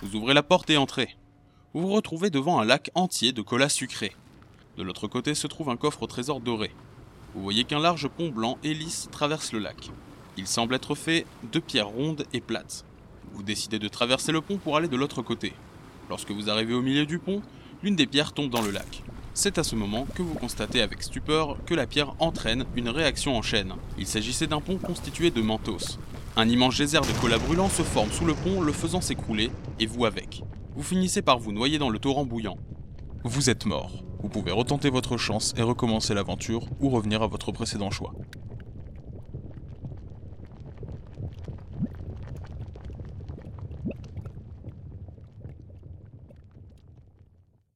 Vous ouvrez la porte et entrez. Vous vous retrouvez devant un lac entier de cola sucré. De l'autre côté se trouve un coffre au trésor doré. Vous voyez qu'un large pont blanc et lisse traverse le lac. Il semble être fait de pierres rondes et plates. Vous décidez de traverser le pont pour aller de l'autre côté. Lorsque vous arrivez au milieu du pont, l'une des pierres tombe dans le lac. C'est à ce moment que vous constatez avec stupeur que la pierre entraîne une réaction en chaîne. Il s'agissait d'un pont constitué de mentos. Un immense geyser de cola brûlant se forme sous le pont, le faisant s'écrouler, et vous avec. Vous finissez par vous noyer dans le torrent bouillant. Vous êtes mort. Vous pouvez retenter votre chance et recommencer l'aventure ou revenir à votre précédent choix.